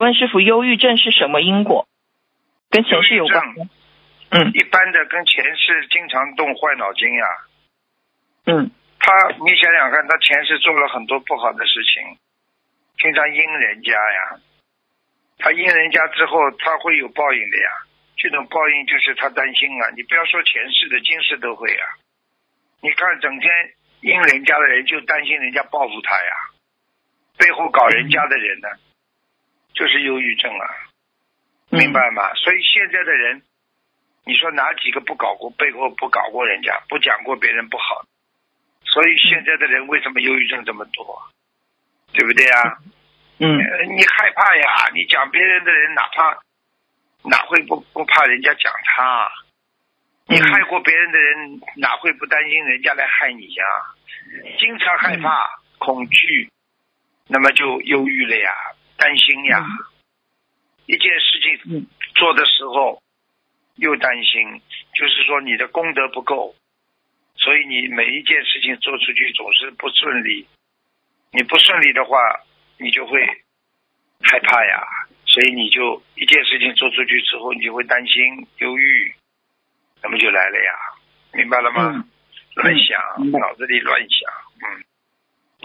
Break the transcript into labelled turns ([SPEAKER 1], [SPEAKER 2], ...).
[SPEAKER 1] 问师傅，忧郁症是什么因果？跟前世有关？嗯
[SPEAKER 2] 一般的跟前世经常动坏脑筋呀、
[SPEAKER 1] 嗯
[SPEAKER 2] 他，你想想看，他前世做了很多不好的事情，经常阴人家呀。他阴人家之后，他会有报应的呀。这种报应就是他担心啊。你不要说前世的，今世都会啊。你看，整天阴人家的人就担心人家报复他呀，背后搞人家的人呢，就是忧郁症啊。
[SPEAKER 1] 嗯
[SPEAKER 2] 明白吗？所以现在的人，你说哪几个不搞过背后不搞过人家，不讲过别人不好？所以现在的人为什么忧郁症这么多？对不对啊？
[SPEAKER 1] 嗯
[SPEAKER 2] 呃你害怕呀？你讲别人的人，哪怕哪会不不怕人家讲他？你
[SPEAKER 1] 嗯
[SPEAKER 2] 害过别人的人，哪会不担心人家来害你呀？经常害怕、恐惧，那么就忧郁了呀，担心呀。一件事情
[SPEAKER 1] 嗯。
[SPEAKER 2] 做的时候又担心，就是说你的功德不够，所以你每一件事情做出去总是不顺利。你不顺利的话，你就会害怕呀，所以你就一件事情做出去之后，你就会担心、忧郁，那么就来了呀，明白了吗？
[SPEAKER 1] 嗯。
[SPEAKER 2] 乱想，脑子里乱想，嗯，